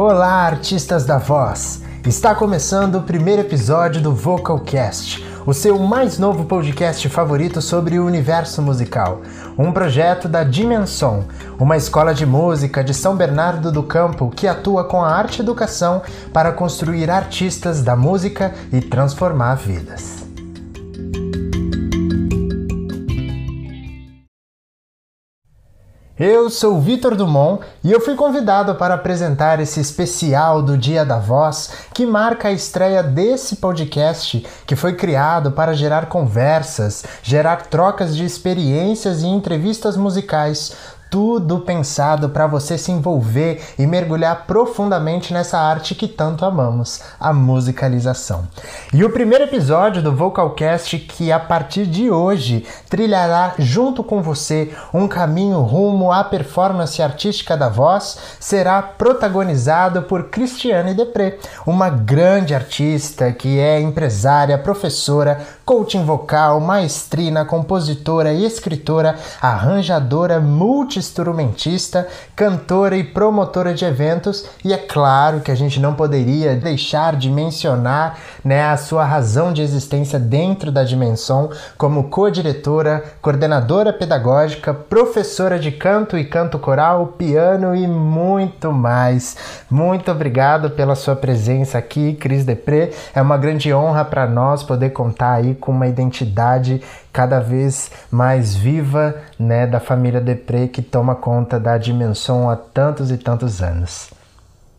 Olá, artistas da voz! Está começando o primeiro episódio do Vocalcast, o seu mais novo podcast favorito sobre o universo musical. Um projeto da Dimensão, uma escola de música de São Bernardo do Campo que atua com a arte educação para construir artistas da música e transformar vidas. Eu sou Vitor Dumont e eu fui convidado para apresentar esse especial do Dia da Voz que marca a estreia desse podcast que foi criado para gerar conversas, gerar trocas de experiências e entrevistas musicais tudo pensado para você se envolver e mergulhar profundamente nessa arte que tanto amamos, a musicalização. E o primeiro episódio do Vocalcast, que a partir de hoje trilhará junto com você um caminho rumo à performance artística da voz, será protagonizado por Cristiane Depré, uma grande artista que é empresária, professora, coaching vocal, maestrina, compositora e escritora, arranjadora, multi-instrumentista, cantora e promotora de eventos, e é claro que a gente não poderia deixar de mencionar né, a sua razão de existência dentro da dimensão como co-diretora, coordenadora pedagógica, professora de canto e canto coral, piano e muito mais. Muito obrigado pela sua presença aqui, Cris Depré. É uma grande honra para nós poder contar aí com uma identidade cada vez mais viva né, da família Depré que toma conta da dimensão há tantos e tantos anos.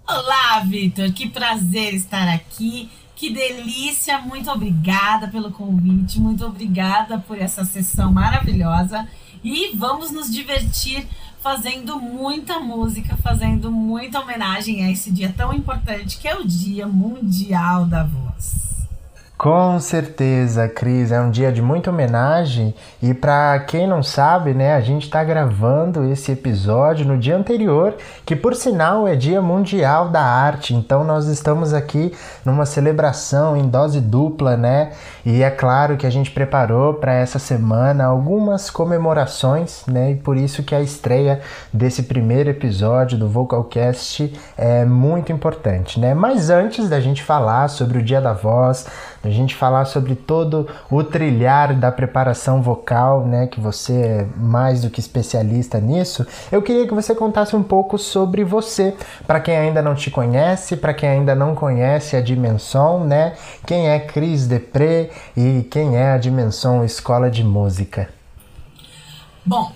Olá, Vitor, que prazer estar aqui. Que delícia, muito obrigada pelo convite, muito obrigada por essa sessão maravilhosa e vamos nos divertir fazendo muita música, fazendo muita homenagem a esse dia tão importante que é o Dia Mundial da Voz. Com certeza, Cris, é um dia de muita homenagem e para quem não sabe, né, a gente está gravando esse episódio no dia anterior, que por sinal é Dia Mundial da Arte. Então nós estamos aqui numa celebração em dose dupla, né? E é claro que a gente preparou para essa semana algumas comemorações, né? E por isso que a estreia desse primeiro episódio do Vocalcast é muito importante, né? Mas antes da gente falar sobre o Dia da Voz, a gente falar sobre todo o trilhar da preparação vocal, né, que você é mais do que especialista nisso, eu queria que você contasse um pouco sobre você, para quem ainda não te conhece, para quem ainda não conhece a Dimensão, né? Quem é Cris Depré e quem é a Dimensão Escola de Música? Bom,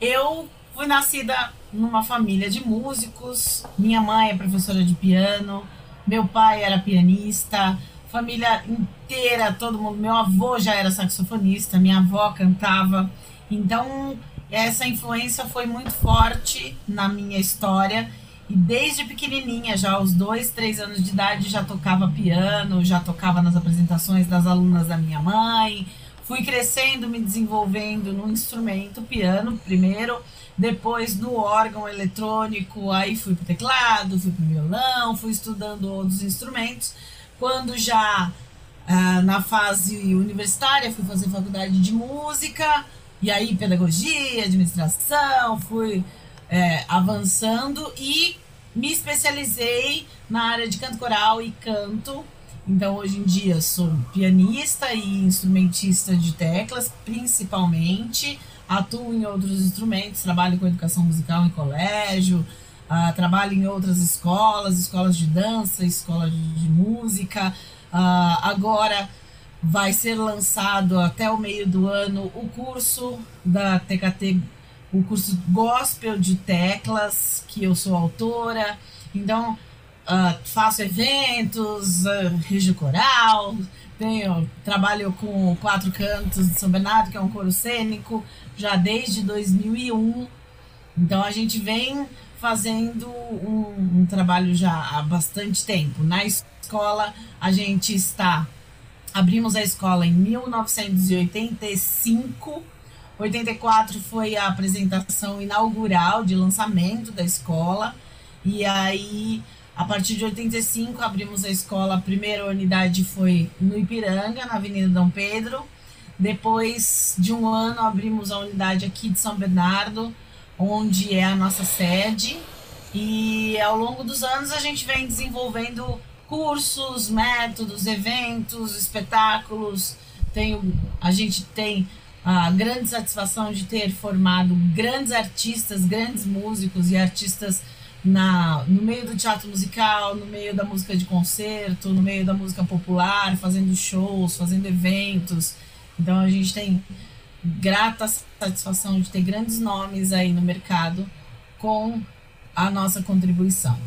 eu fui nascida numa família de músicos. Minha mãe é professora de piano, meu pai era pianista, família inteira, todo mundo. Meu avô já era saxofonista, minha avó cantava. Então, essa influência foi muito forte na minha história. E desde pequenininha, já aos dois, três anos de idade, já tocava piano, já tocava nas apresentações das alunas da minha mãe. Fui crescendo, me desenvolvendo no instrumento, piano primeiro, depois no órgão eletrônico, aí fui pro teclado, fui pro violão, fui estudando outros instrumentos quando já ah, na fase universitária fui fazer faculdade de música, e aí pedagogia, administração, fui é, avançando e me especializei na área de canto coral e canto. Então hoje em dia sou pianista e instrumentista de teclas, principalmente. Atuo em outros instrumentos, trabalho com educação musical em colégio, Uh, trabalho em outras escolas, escolas de dança, escolas de, música. Uh, agora vai ser lançado até o meio do ano o curso da TKT, o curso Gospel de Teclas, que eu sou autora. Então, uh, faço eventos, uh, coral, tenho, trabalho com Quatro Cantos de São Bernardo, que é um coro cênico, já desde 2001. Então, a gente vem fazendo um, um trabalho já há bastante tempo. Na escola, a gente está. Abrimos a escola em 1985. 84 foi a apresentação inaugural de lançamento da escola. E aí, a partir de 85, abrimos a escola. A primeira unidade foi no Ipiranga, na Avenida Dom Pedro. Depois de um ano, abrimos a unidade aqui de São Bernardo onde é a nossa sede. E ao longo dos anos a gente vem desenvolvendo cursos, métodos, eventos, espetáculos. Tem, a gente tem a grande satisfação de ter formado grandes artistas, grandes músicos e artistas na, no meio do teatro musical, no meio da música de concerto, no meio da música popular, fazendo shows, fazendo eventos. Então a gente tem grata satisfação de ter grandes nomes aí no mercado com a nossa contribuição.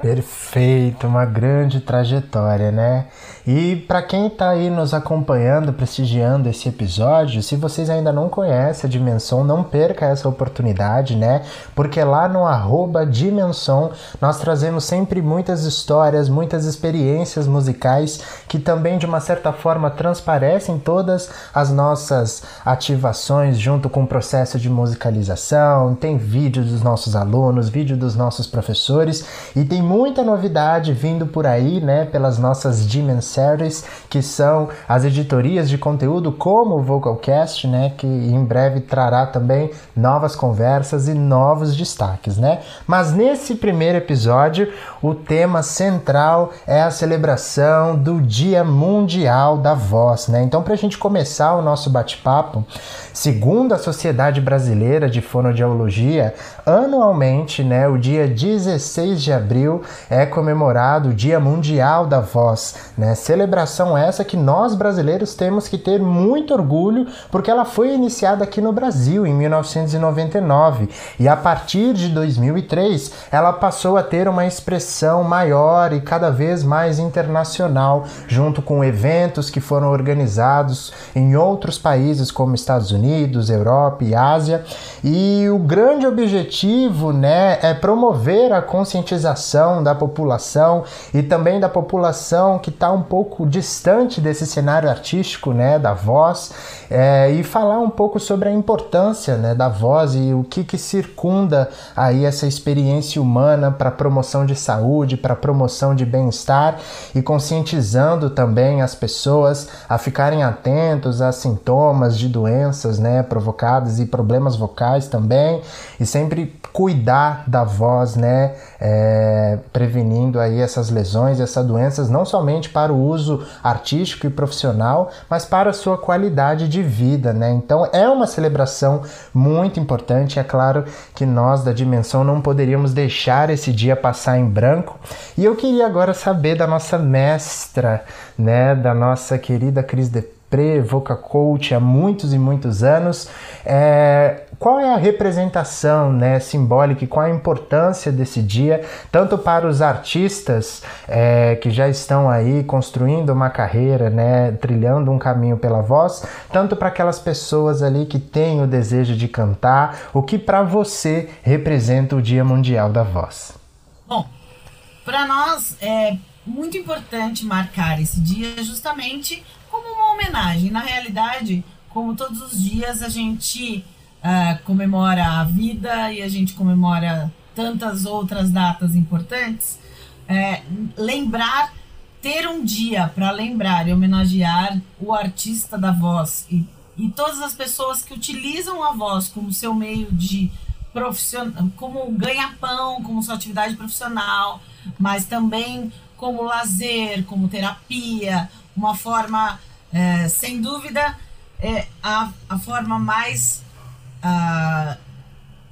Perfeito, uma grande trajetória, né? E para quem está aí nos acompanhando, prestigiando esse episódio, se vocês ainda não conhecem a Dimensão, não perca essa oportunidade, né? Porque lá no arroba Dimensão nós trazemos sempre muitas histórias, muitas experiências musicais que também de uma certa forma transparecem todas as nossas ativações junto com o processo de musicalização. Tem vídeo dos nossos alunos, vídeo dos nossos professores e tem muita novidade vindo por aí, né, pelas nossas Dimensaries, que são as editorias de conteúdo como o Vocalcast, né, que em breve trará também novas conversas e novos destaques, né? Mas nesse primeiro episódio, o tema central é a celebração do Dia Mundial da Voz, né? Então, para a gente começar o nosso bate-papo, segundo a Sociedade Brasileira de Fonoaudiologia, anualmente, né, o dia 16 de abril é comemorado o Dia Mundial da Voz, né? Celebração essa que nós brasileiros temos que ter muito orgulho, porque ela foi iniciada aqui no Brasil em 1999 e a partir de 2003 ela passou a ter uma expressão maior e cada vez mais internacional, junto com eventos que foram organizados em outros países como Estados Unidos, Europa e Ásia. E o grande objetivo, né, é promover a conscientização da população e também da população que está um pouco distante desse cenário artístico, né, da voz, é, e falar um pouco sobre a importância né, da voz e o que, que circunda aí essa experiência humana para promoção de saúde, para promoção de bem-estar e conscientizando também as pessoas a ficarem atentos a sintomas de doenças né, provocadas e problemas vocais também e sempre cuidar da voz, né, é, prevenindo aí essas lesões, essas doenças, não somente para o uso artístico e profissional, mas para a sua qualidade de vida, né? Então é uma celebração muito importante. É claro que nós da Dimensão não poderíamos deixar esse dia passar em branco. E eu queria agora saber da nossa mestra, né, da nossa querida Cris de Voca Coach há muitos e muitos anos. É, qual é a representação né, simbólica e qual a importância desse dia, tanto para os artistas é, que já estão aí construindo uma carreira, né, trilhando um caminho pela voz, tanto para aquelas pessoas ali que têm o desejo de cantar, o que para você representa o Dia Mundial da Voz? Bom, para nós é muito importante marcar esse dia justamente como uma homenagem. Na realidade, como todos os dias, a gente uh, comemora a vida e a gente comemora tantas outras datas importantes. É, lembrar, ter um dia para lembrar e homenagear o artista da voz e, e todas as pessoas que utilizam a voz como seu meio de profissional, como ganha-pão, como sua atividade profissional, mas também como lazer, como terapia, uma forma, é, sem dúvida, é a, a forma mais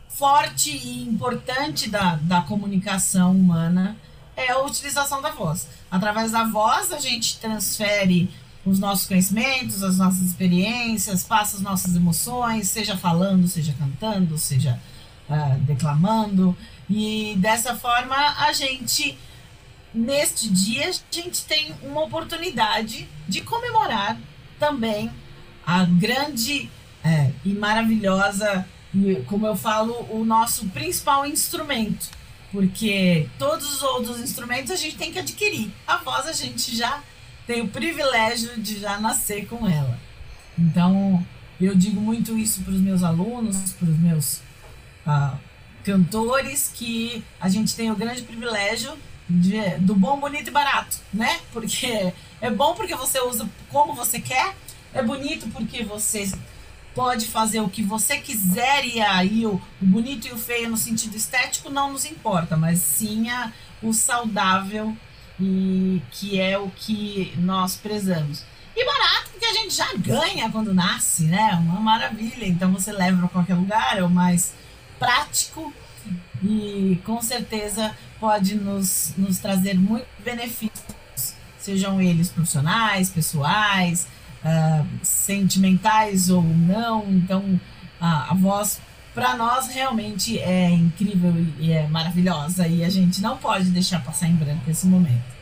forte e importante da, da comunicação humana é a utilização da voz. Através da voz, a gente transfere os nossos conhecimentos, as nossas experiências, passa as nossas emoções, seja falando, seja cantando, seja uh, declamando. E dessa forma, a gente neste dia a gente tem uma oportunidade de comemorar também a grande é, e maravilhosa, como eu falo, o nosso principal instrumento. Porque todos os outros instrumentos a gente tem que adquirir. A voz a gente já tem o privilégio de já nascer com ela. Então, eu digo muito isso para os meus alunos, para os meus uh, cantores, que a gente tem o grande privilégio de, do bom, bonito e barato, né? Porque é bom porque você usa como você quer, é bonito porque você pode fazer o que você quiser e aí o, o bonito e o feio no sentido estético não nos importa, mas sim a, o saudável e que é o que nós prezamos. E barato, porque a gente já ganha quando nasce, né? Uma maravilha. Então você leva para qualquer lugar, é o mais prático e com certeza pode nos, nos trazer muitos benefícios, sejam eles profissionais, pessoais, uh, sentimentais ou não. Então, a, a voz, para nós, realmente é incrível e é maravilhosa. E a gente não pode deixar passar em branco esse momento.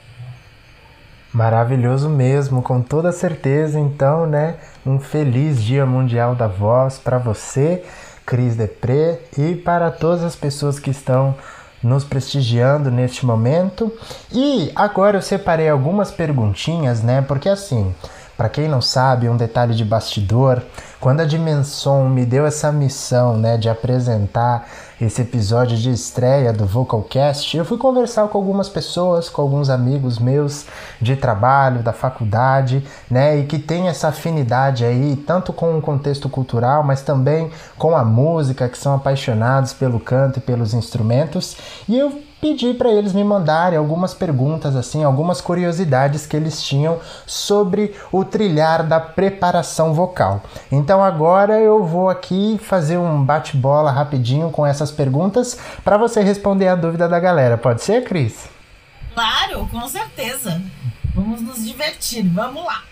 Maravilhoso mesmo, com toda certeza. Então, né, um feliz Dia Mundial da Voz para você, Cris Depré, e para todas as pessoas que estão nos prestigiando neste momento. E agora eu separei algumas perguntinhas, né? Porque assim, para quem não sabe, um detalhe de bastidor, quando a Dimensão me deu essa missão, né, de apresentar esse episódio de estreia do Vocalcast, eu fui conversar com algumas pessoas, com alguns amigos meus de trabalho, da faculdade, né, e que tem essa afinidade aí, tanto com o contexto cultural, mas também com a música, que são apaixonados pelo canto e pelos instrumentos, e eu pedi para eles me mandarem algumas perguntas, assim, algumas curiosidades que eles tinham sobre o trilhar da preparação vocal. Então agora eu vou aqui fazer um bate-bola rapidinho com essas perguntas para você responder a dúvida da galera. Pode ser, Cris? Claro, com certeza. Vamos nos divertir, vamos lá.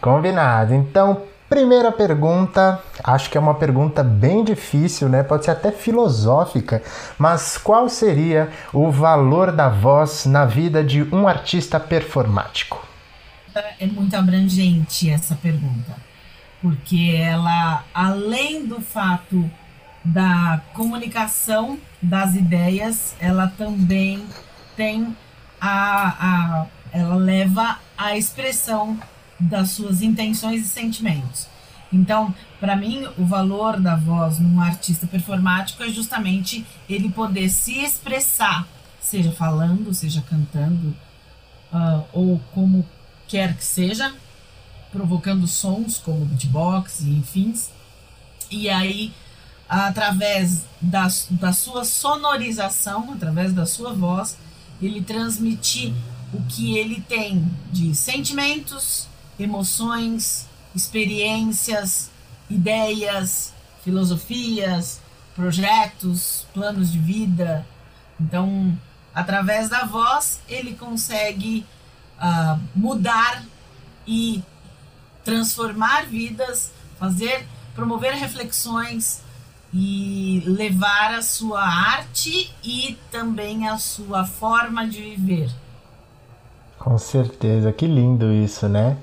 Combinado. Então, Primeira pergunta, acho que é uma pergunta bem difícil, né? Pode ser até filosófica, mas qual seria o valor da voz na vida de um artista performático? É muito abrangente essa pergunta, porque ela, além do fato da comunicação das ideias, ela também tem a, a ela leva à expressão das suas intenções e sentimentos. Então, para mim, o valor da voz num artista performático é justamente ele poder se expressar, seja falando, seja cantando, uh, ou como quer que seja, provocando sons como beatbox e enfim. E aí, através da, da sua sonorização, através da sua voz, ele transmitir o que ele tem de sentimentos, emoções, experiências, ideias, filosofias, projetos, planos de vida. Então, através da voz, ele consegue uh, mudar e transformar vidas, fazer, promover reflexões e levar a sua arte e também a sua forma de viver. Com certeza, que lindo isso, né?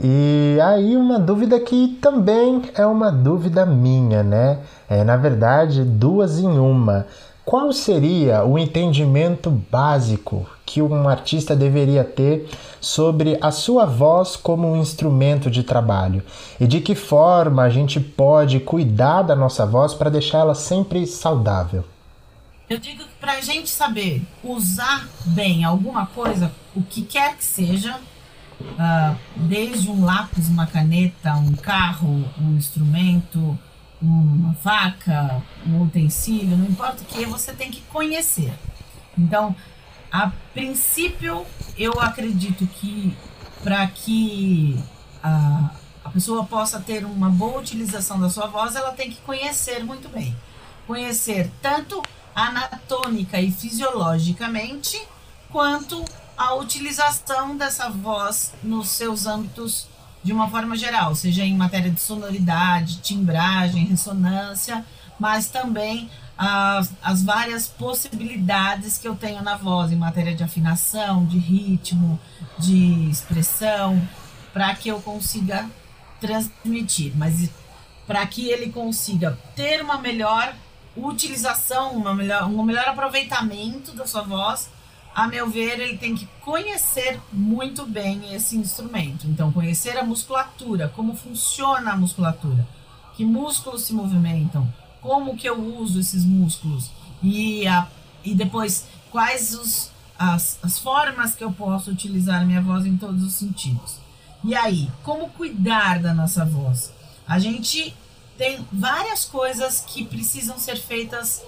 E aí uma dúvida que também é uma dúvida minha, né? É, na verdade, duas em uma. Qual seria o entendimento básico que um artista deveria ter sobre a sua voz como um instrumento de trabalho? E de que forma a gente pode cuidar da nossa voz para deixá-la sempre saudável? Eu digo que para a gente saber usar bem alguma coisa, o que quer que seja, uh, desde um lápis, uma caneta, um carro, um instrumento, uma faca, um utensílio, não importa o que, você tem que conhecer. Então, a princípio, eu acredito que para que a, a pessoa possa ter uma boa utilização da sua voz, ela tem que conhecer muito bem. Conhecer tanto anatômica e fisiologicamente, quanto a utilização dessa voz nos seus âmbitos de uma forma geral, seja em matéria de sonoridade, timbragem, ressonância, mas também as, as várias possibilidades que eu tenho na voz em matéria de afinação, de ritmo, de expressão, para que eu consiga transmitir. Mas para que ele consiga ter uma melhor utilização, uma melhor, um melhor aproveitamento da sua voz, a meu ver, ele tem que conhecer muito bem esse instrumento. Então, conhecer a musculatura, como funciona a musculatura, que músculos se movimentam, como que eu uso esses músculos e, a, e depois quais os, as, as formas que eu posso utilizar a minha voz em todos os sentidos. E aí, como cuidar da nossa voz? A gente tem várias coisas que precisam ser feitas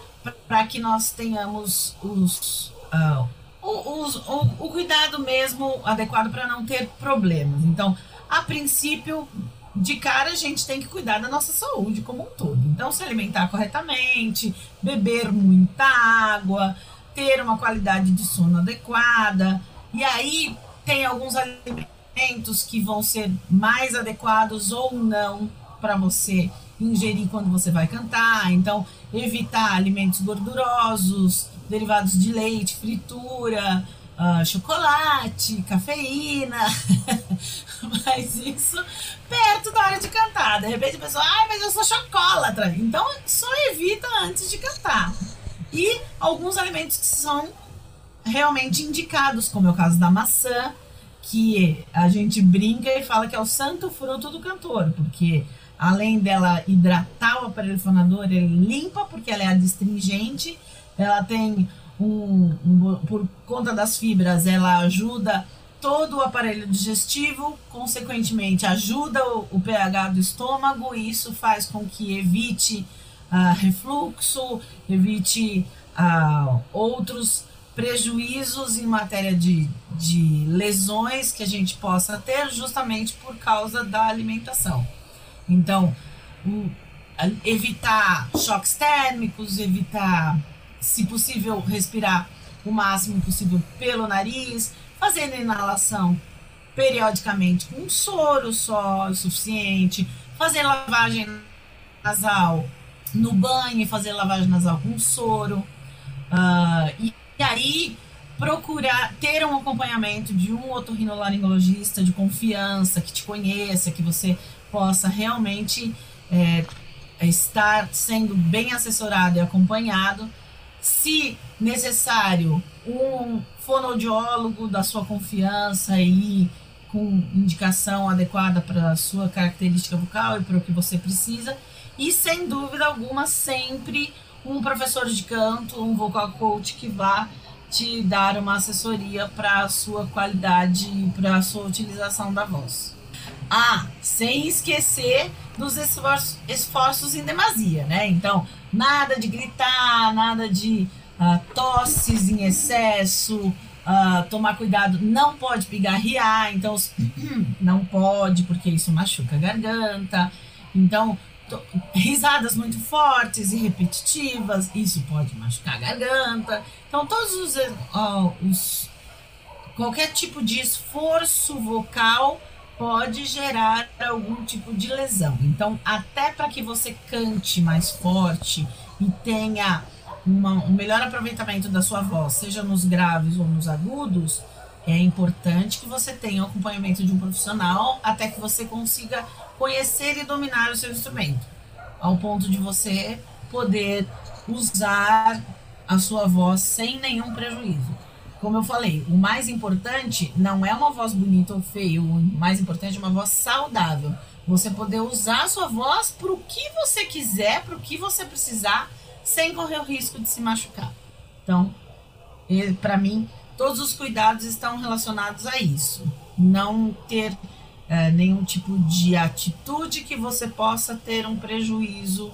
para que nós tenhamos os, uh, o, o, o cuidado mesmo adequado para não ter problemas. Então, a princípio, de cara a gente tem que cuidar da nossa saúde como um todo. Então, se alimentar corretamente, beber muita água, ter uma qualidade de sono adequada. E aí tem alguns alimentos que vão ser mais adequados ou não para você ingerir quando você vai cantar. Então, evitar alimentos gordurosos, derivados de leite, fritura, uh, chocolate, cafeína. mas isso perto da hora de cantar. De repente a pessoa, ai, mas eu sou chocolatra. Então, só evita antes de cantar. E alguns alimentos que são realmente indicados, como é o caso da maçã, que a gente brinca e fala que é o santo fruto do cantor, porque além dela hidratar o aparelho fonador, ele limpa, porque ela é adstringente, ela tem um, um, por conta das fibras, ela ajuda todo o aparelho digestivo, consequentemente ajuda o, o pH do estômago, e isso faz com que evite uh, refluxo, evite uh, outros prejuízos em matéria de, de lesões que a gente possa ter justamente por causa da alimentação. Então, evitar choques térmicos, evitar, se possível, respirar o máximo possível pelo nariz, fazendo inalação periodicamente com um soro só o suficiente, fazer lavagem nasal no banho fazer lavagem nasal com soro. Uh, e, e, aí procurar ter um acompanhamento de um otorrinolaringologista de confiança, que te conheça, que você possa realmente é, estar sendo bem assessorado e acompanhado. Se necessário, um fonoaudiólogo da sua confiança e com indicação adequada para a sua característica vocal e para o que você precisa e sem dúvida alguma, sempre um professor de canto, um vocal coach que vá te dar uma assessoria para a sua qualidade e para a sua utilização da voz. Ah, sem esquecer dos esforços, esforços em demasia, né? Então, nada de gritar, nada de uh, tosses em excesso, uh, tomar cuidado, não pode pigarrear, então não pode, porque isso machuca a garganta. Então, risadas muito fortes e repetitivas, isso pode machucar a garganta. Então, todos os, uh, os qualquer tipo de esforço vocal pode gerar algum tipo de lesão. Então, até para que você cante mais forte e tenha uma, um melhor aproveitamento da sua voz, seja nos graves ou nos agudos, é importante que você tenha o acompanhamento de um profissional até que você consiga conhecer e dominar o seu instrumento, ao ponto de você poder usar a sua voz sem nenhum prejuízo. Como eu falei, o mais importante não é uma voz bonita ou feia, o mais importante é uma voz saudável. Você poder usar a sua voz para o que você quiser, para o que você precisar, sem correr o risco de se machucar. Então, para mim, todos os cuidados estão relacionados a isso. Não ter é, nenhum tipo de atitude que você possa ter um prejuízo,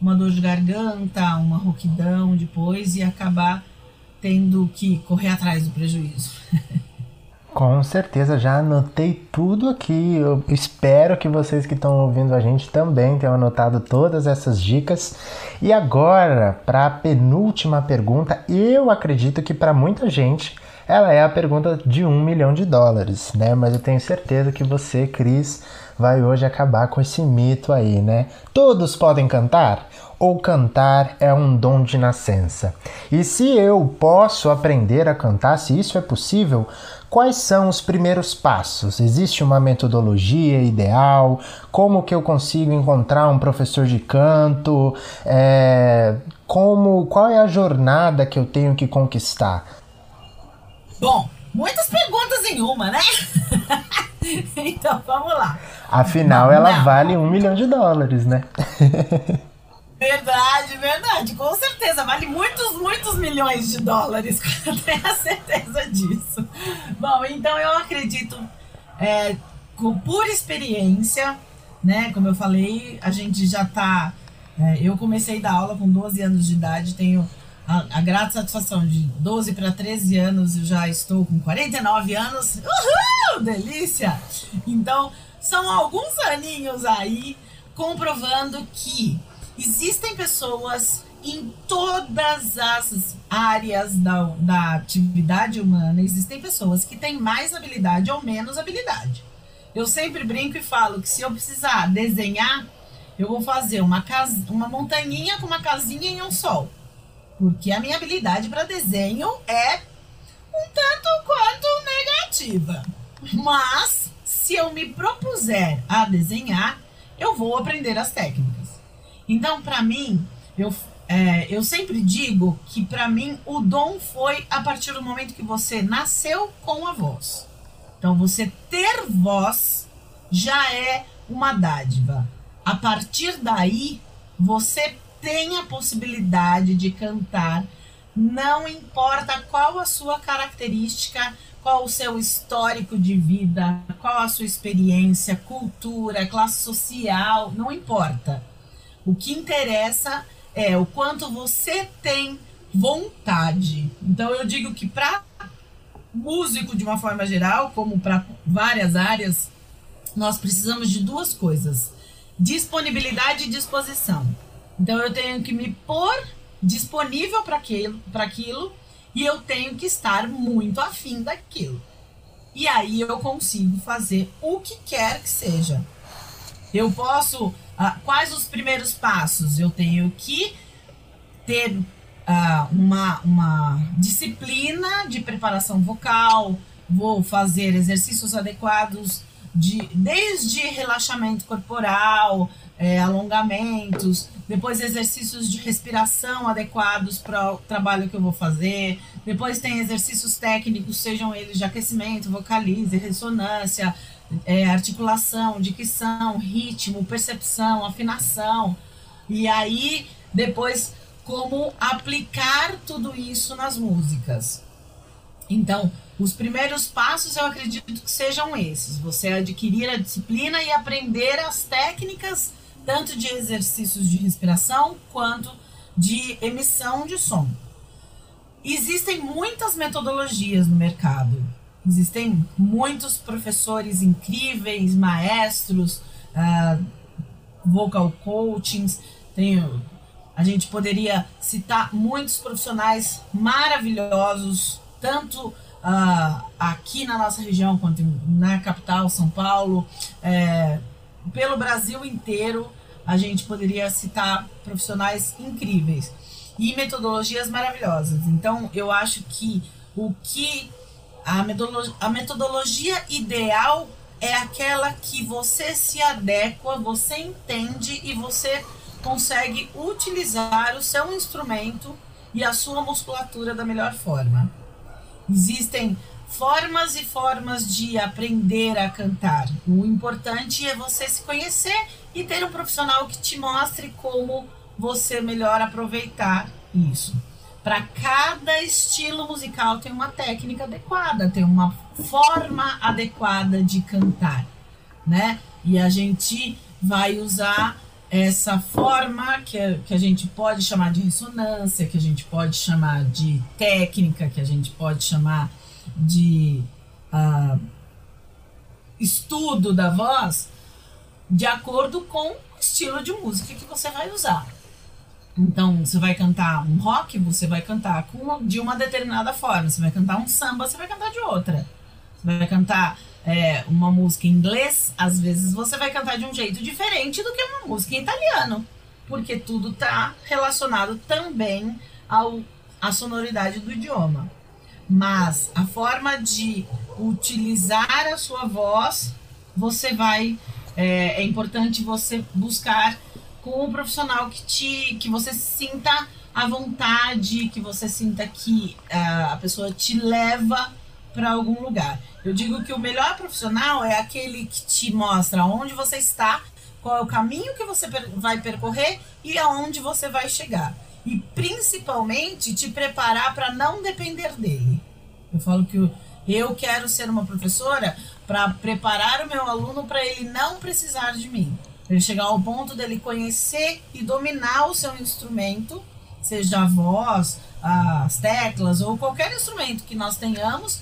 uma dor de garganta, uma rouquidão depois e acabar tendo que correr atrás do prejuízo. Com certeza, já anotei tudo aqui. Eu espero que vocês que estão ouvindo a gente também tenham anotado todas essas dicas. E agora, para a penúltima pergunta, eu acredito que para muita gente ela é a pergunta de um milhão de dólares, né? Mas eu tenho certeza que você, Cris, vai hoje acabar com esse mito aí, né? Todos podem cantar? Ou cantar é um dom de nascença? E se eu posso aprender a cantar, se isso é possível, quais são os primeiros passos? Existe uma metodologia ideal? Como que eu consigo encontrar um professor de canto? É, como, qual é a jornada que eu tenho que conquistar? Bom, muitas perguntas em uma, né? então vamos lá. Afinal, Não. ela vale um milhão de dólares, né? Verdade, verdade. Com certeza. Vale muitos, muitos milhões de dólares. Tenho a certeza disso. Bom, então eu acredito, é, com, por experiência, né? Como eu falei, a gente já tá. É, eu comecei a dar aula com 12 anos de idade, tenho a, a grata satisfação de 12 para 13 anos, eu já estou com 49 anos. Uhul! Delícia! Então, são alguns aninhos aí comprovando que existem pessoas em todas as áreas da, da atividade humana, existem pessoas que têm mais habilidade ou menos habilidade. Eu sempre brinco e falo que se eu precisar desenhar, eu vou fazer uma, casa, uma montanhinha com uma casinha em um sol. Porque a minha habilidade para desenho é um tanto quanto negativa. Mas, se eu me propuser a desenhar, eu vou aprender as técnicas. Então, para mim, eu, é, eu sempre digo que para mim o dom foi a partir do momento que você nasceu com a voz. Então, você ter voz já é uma dádiva. A partir daí, você tem a possibilidade de cantar, não importa qual a sua característica, qual o seu histórico de vida, qual a sua experiência, cultura, classe social, não importa. O que interessa é o quanto você tem vontade. Então eu digo que para músico de uma forma geral, como para várias áreas, nós precisamos de duas coisas: disponibilidade e disposição. Então eu tenho que me pôr disponível para aquilo, aquilo e eu tenho que estar muito afim daquilo. E aí eu consigo fazer o que quer que seja. Eu posso. Ah, quais os primeiros passos? Eu tenho que ter ah, uma, uma disciplina de preparação vocal, vou fazer exercícios adequados de, desde relaxamento corporal, é, alongamentos, depois exercícios de respiração adequados para o trabalho que eu vou fazer, depois tem exercícios técnicos, sejam eles de aquecimento, vocalize, ressonância, é, articulação, dicção, ritmo, percepção, afinação, e aí depois como aplicar tudo isso nas músicas. Então, os primeiros passos eu acredito que sejam esses: você adquirir a disciplina e aprender as técnicas, tanto de exercícios de respiração quanto de emissão de som. Existem muitas metodologias no mercado. Existem muitos professores incríveis, maestros, uh, vocal coachings. Tem a gente poderia citar muitos profissionais maravilhosos, tanto uh, aqui na nossa região quanto na capital, São Paulo, é, pelo Brasil inteiro. A gente poderia citar profissionais incríveis e metodologias maravilhosas. Então, eu acho que o que a metodologia, a metodologia ideal é aquela que você se adequa, você entende e você consegue utilizar o seu instrumento e a sua musculatura da melhor forma. Existem formas e formas de aprender a cantar. O importante é você se conhecer e ter um profissional que te mostre como você melhor aproveitar isso. Para cada estilo musical tem uma técnica adequada, tem uma forma adequada de cantar, né? E a gente vai usar essa forma que que a gente pode chamar de ressonância, que a gente pode chamar de técnica, que a gente pode chamar de uh, estudo da voz, de acordo com o estilo de música que você vai usar. Então, você vai cantar um rock, você vai cantar com, de uma determinada forma. Você vai cantar um samba, você vai cantar de outra. Você vai cantar é, uma música em inglês, às vezes você vai cantar de um jeito diferente do que uma música em italiano, porque tudo está relacionado também ao a sonoridade do idioma. Mas a forma de utilizar a sua voz, você vai é, é importante você buscar com um profissional que te que você sinta à vontade, que você sinta que uh, a pessoa te leva para algum lugar. Eu digo que o melhor profissional é aquele que te mostra onde você está, qual é o caminho que você vai percorrer e aonde você vai chegar. E principalmente te preparar para não depender dele. Eu falo que eu quero ser uma professora para preparar o meu aluno para ele não precisar de mim. Ele chegar ao ponto dele conhecer e dominar o seu instrumento, seja a voz, as teclas ou qualquer instrumento que nós tenhamos,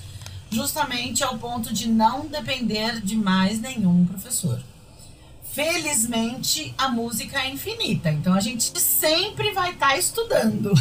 justamente ao ponto de não depender de mais nenhum professor. Felizmente, a música é infinita, então a gente sempre vai estar tá estudando.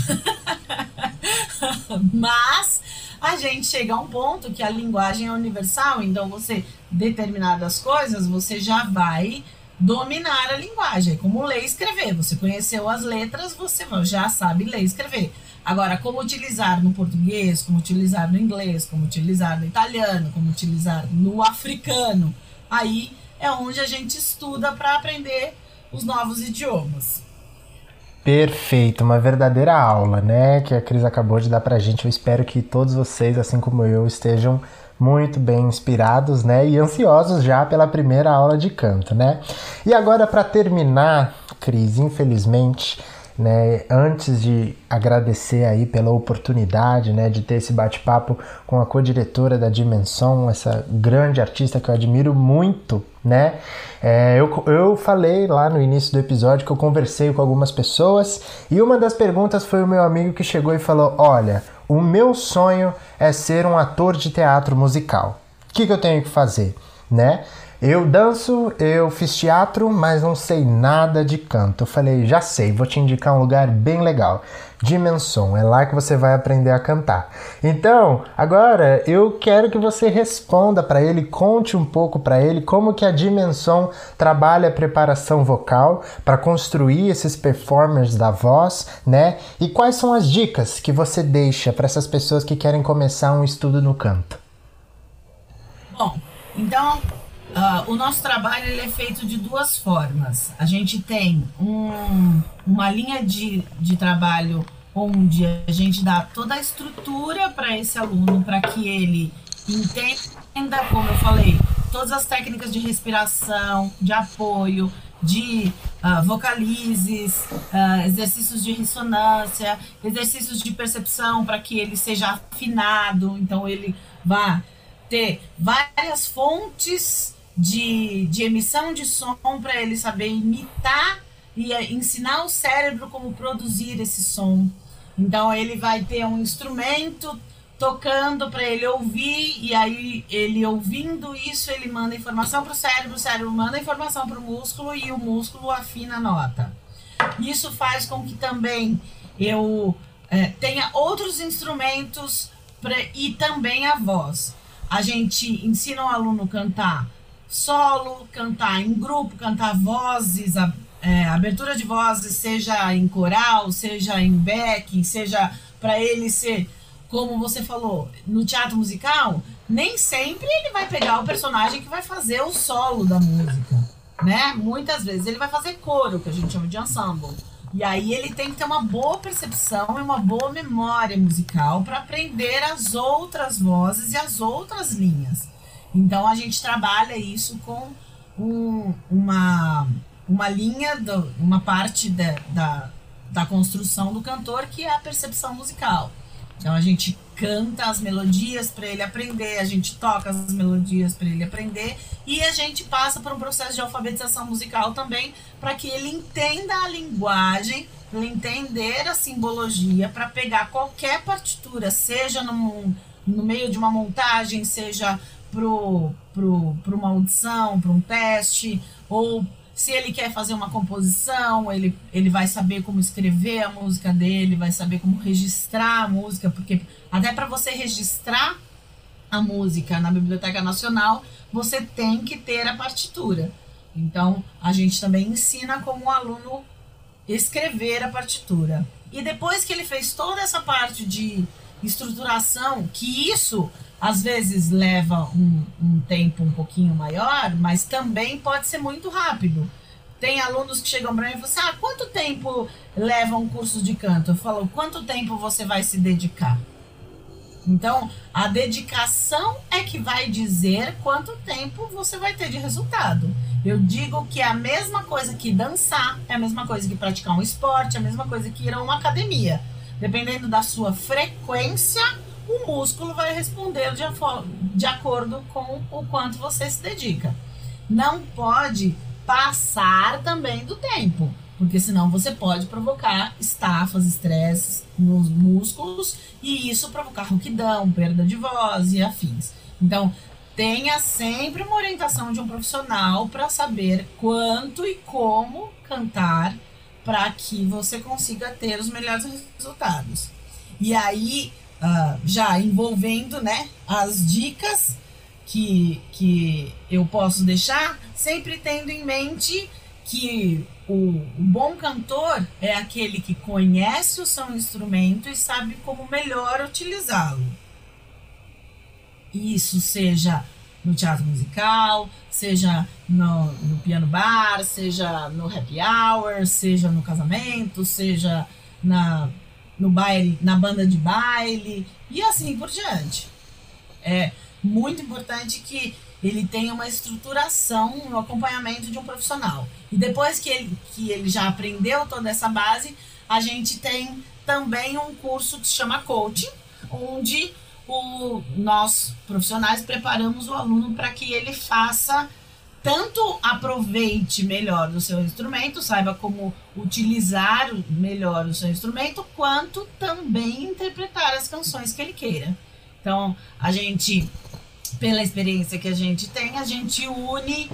Mas a gente chega a um ponto que a linguagem é universal, então você determinadas coisas, você já vai dominar a linguagem, como ler e escrever. Você conheceu as letras, você já sabe ler e escrever. Agora, como utilizar no português, como utilizar no inglês, como utilizar no italiano, como utilizar no africano, aí é onde a gente estuda para aprender os novos idiomas. Perfeito, uma verdadeira aula, né? Que a Cris acabou de dar pra gente. Eu espero que todos vocês, assim como eu, estejam muito bem inspirados, né? E ansiosos já pela primeira aula de canto, né? E agora, para terminar, Cris, infelizmente, né, antes de agradecer aí pela oportunidade, né, de ter esse bate-papo com a co-diretora da Dimensão, essa grande artista que eu admiro muito, né, é, eu, eu falei lá no início do episódio que eu conversei com algumas pessoas e uma das perguntas foi o meu amigo que chegou e falou, olha, o meu sonho é ser um ator de teatro musical. O que, que eu tenho que fazer, né? Eu danço, eu fiz teatro, mas não sei nada de canto. Eu falei, já sei, vou te indicar um lugar bem legal. Dimensão, é lá que você vai aprender a cantar. Então, agora eu quero que você responda para ele, conte um pouco para ele como que a Dimensão trabalha a preparação vocal para construir esses performers da voz, né? E quais são as dicas que você deixa para essas pessoas que querem começar um estudo no canto? Bom, então Uh, o nosso trabalho ele é feito de duas formas. A gente tem um, uma linha de, de trabalho onde a gente dá toda a estrutura para esse aluno, para que ele entenda, como eu falei, todas as técnicas de respiração, de apoio, de uh, vocalizes, uh, exercícios de ressonância, exercícios de percepção para que ele seja afinado, então ele vá ter várias fontes de, de emissão de som para ele saber imitar e eh, ensinar o cérebro como produzir esse som. Então ele vai ter um instrumento tocando para ele ouvir e aí ele ouvindo isso ele manda informação para o cérebro, o cérebro manda informação para o músculo e o músculo afina a nota. Isso faz com que também eu é, tenha outros instrumentos pra, e também a voz. A gente ensina o aluno a cantar solo, cantar em grupo, cantar vozes, a, é, abertura de vozes, seja em coral, seja em backing, seja para ele ser, como você falou, no teatro musical, nem sempre ele vai pegar o personagem que vai fazer o solo da música, né? Muitas vezes ele vai fazer coro, que a gente chama de ensemble. E aí ele tem que ter uma boa percepção e uma boa memória musical para aprender as outras vozes e as outras linhas. Então a gente trabalha isso com um, uma, uma linha, do, uma parte da, da, da construção do cantor que é a percepção musical. Então a gente canta as melodias para ele aprender, a gente toca as melodias para ele aprender e a gente passa por um processo de alfabetização musical também para que ele entenda a linguagem, para entender a simbologia, para pegar qualquer partitura, seja no, no meio de uma montagem, seja pro, pro, pro uma audição, para um teste, ou se ele quer fazer uma composição, ele, ele vai saber como escrever a música dele, vai saber como registrar a música, porque até para você registrar a música na Biblioteca Nacional, você tem que ter a partitura. Então, a gente também ensina como o aluno escrever a partitura. E depois que ele fez toda essa parte de estruturação, que isso às vezes leva um, um tempo um pouquinho maior, mas também pode ser muito rápido. Tem alunos que chegam para mim e falam assim: ah, quanto tempo leva um curso de canto? Eu falo: quanto tempo você vai se dedicar? Então, a dedicação é que vai dizer quanto tempo você vai ter de resultado. Eu digo que é a mesma coisa que dançar, é a mesma coisa que praticar um esporte, é a mesma coisa que ir a uma academia. Dependendo da sua frequência, o músculo vai responder de, de acordo com o quanto você se dedica. Não pode passar também do tempo. Porque senão você pode provocar estafas, estresses nos músculos e isso provocar rouquidão, perda de voz e afins. Então, tenha sempre uma orientação de um profissional para saber quanto e como cantar para que você consiga ter os melhores resultados. E aí, uh, já envolvendo né, as dicas que, que eu posso deixar, sempre tendo em mente que o, o bom cantor é aquele que conhece o seu instrumento e sabe como melhor utilizá-lo. Isso seja no teatro musical, seja no, no, piano bar, seja no happy hour, seja no casamento, seja na, no baile, na banda de baile e assim por diante. É muito importante que ele tenha uma estruturação, um acompanhamento de um profissional. E depois que ele, que ele já aprendeu toda essa base, a gente tem também um curso que se chama coaching, onde o, nós profissionais preparamos o aluno para que ele faça tanto aproveite melhor o seu instrumento, saiba como utilizar melhor o seu instrumento, quanto também interpretar as canções que ele queira. Então, a gente, pela experiência que a gente tem, a gente une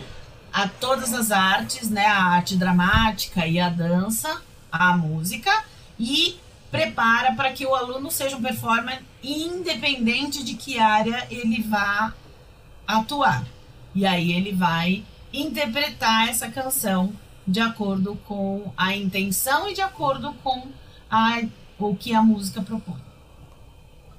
a todas as artes, né, a arte dramática e a dança, a música e prepara para que o aluno seja um performer independente de que área ele vá atuar. E aí ele vai interpretar essa canção de acordo com a intenção e de acordo com a, o que a música propõe.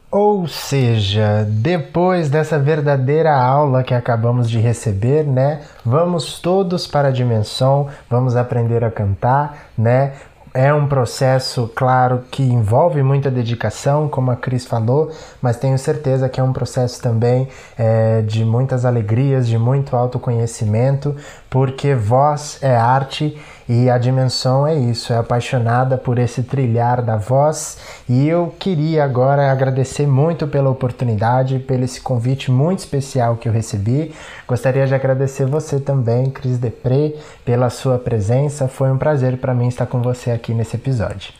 Ou seja, depois dessa verdadeira aula que acabamos de receber, né? Vamos todos para a dimensão, vamos aprender a cantar, né? É um processo, claro, que envolve muita dedicação, como a Cris falou, mas tenho certeza que é um processo também é, de muitas alegrias, de muito autoconhecimento, porque voz é arte e a dimensão é isso, é apaixonada por esse trilhar da voz. E eu queria agora agradecer muito pela oportunidade, pelo esse convite muito especial que eu recebi. Gostaria de agradecer você também, Cris Depré, pela sua presença. Foi um prazer para mim estar com você aqui nesse episódio.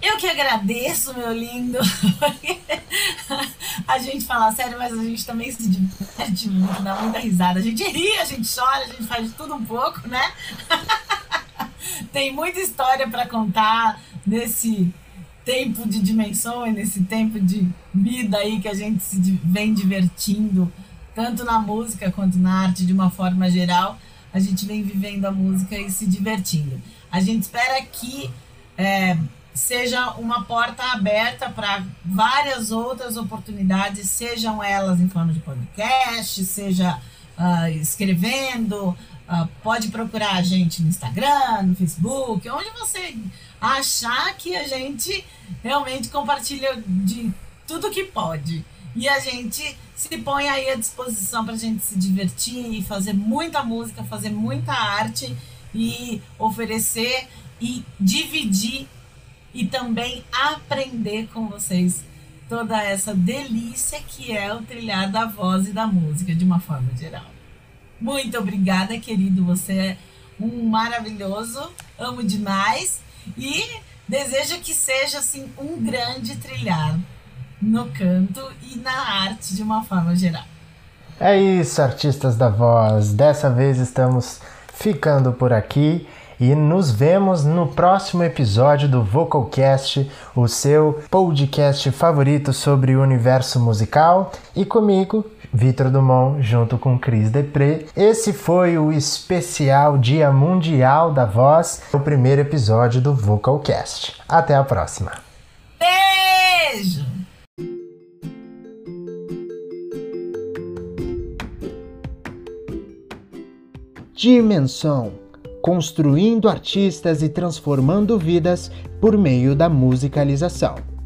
Eu que agradeço, meu lindo. a gente fala sério, mas a gente também se diverte muito, dá muita risada. A gente ri, a gente chora, a gente faz de tudo um pouco, né? Tem muita história para contar nesse tempo de dimensões, nesse tempo de vida aí que a gente se vem divertindo, tanto na música quanto na arte de uma forma geral. A gente vem vivendo a música e se divertindo. A gente espera que. É, seja uma porta aberta para várias outras oportunidades, sejam elas em forma de podcast, seja uh, escrevendo. Uh, pode procurar a gente no Instagram, no Facebook, onde você achar que a gente realmente compartilha de tudo que pode. E a gente se põe aí à disposição para a gente se divertir e fazer muita música, fazer muita arte e oferecer e dividir e também aprender com vocês toda essa delícia que é o trilhar da voz e da música de uma forma geral. Muito obrigada, querido. Você é um maravilhoso, amo demais e desejo que seja assim um grande trilhar no canto e na arte de uma forma geral. É isso, artistas da voz. Dessa vez estamos ficando por aqui e nos vemos no próximo episódio do Vocalcast, o seu podcast favorito sobre o universo musical. E comigo, Vitor Dumont, junto com Cris Depré. Esse foi o especial Dia Mundial da Voz, o primeiro episódio do Vocalcast. Até a próxima. Beijo! Dimensão construindo artistas e transformando vidas por meio da musicalização.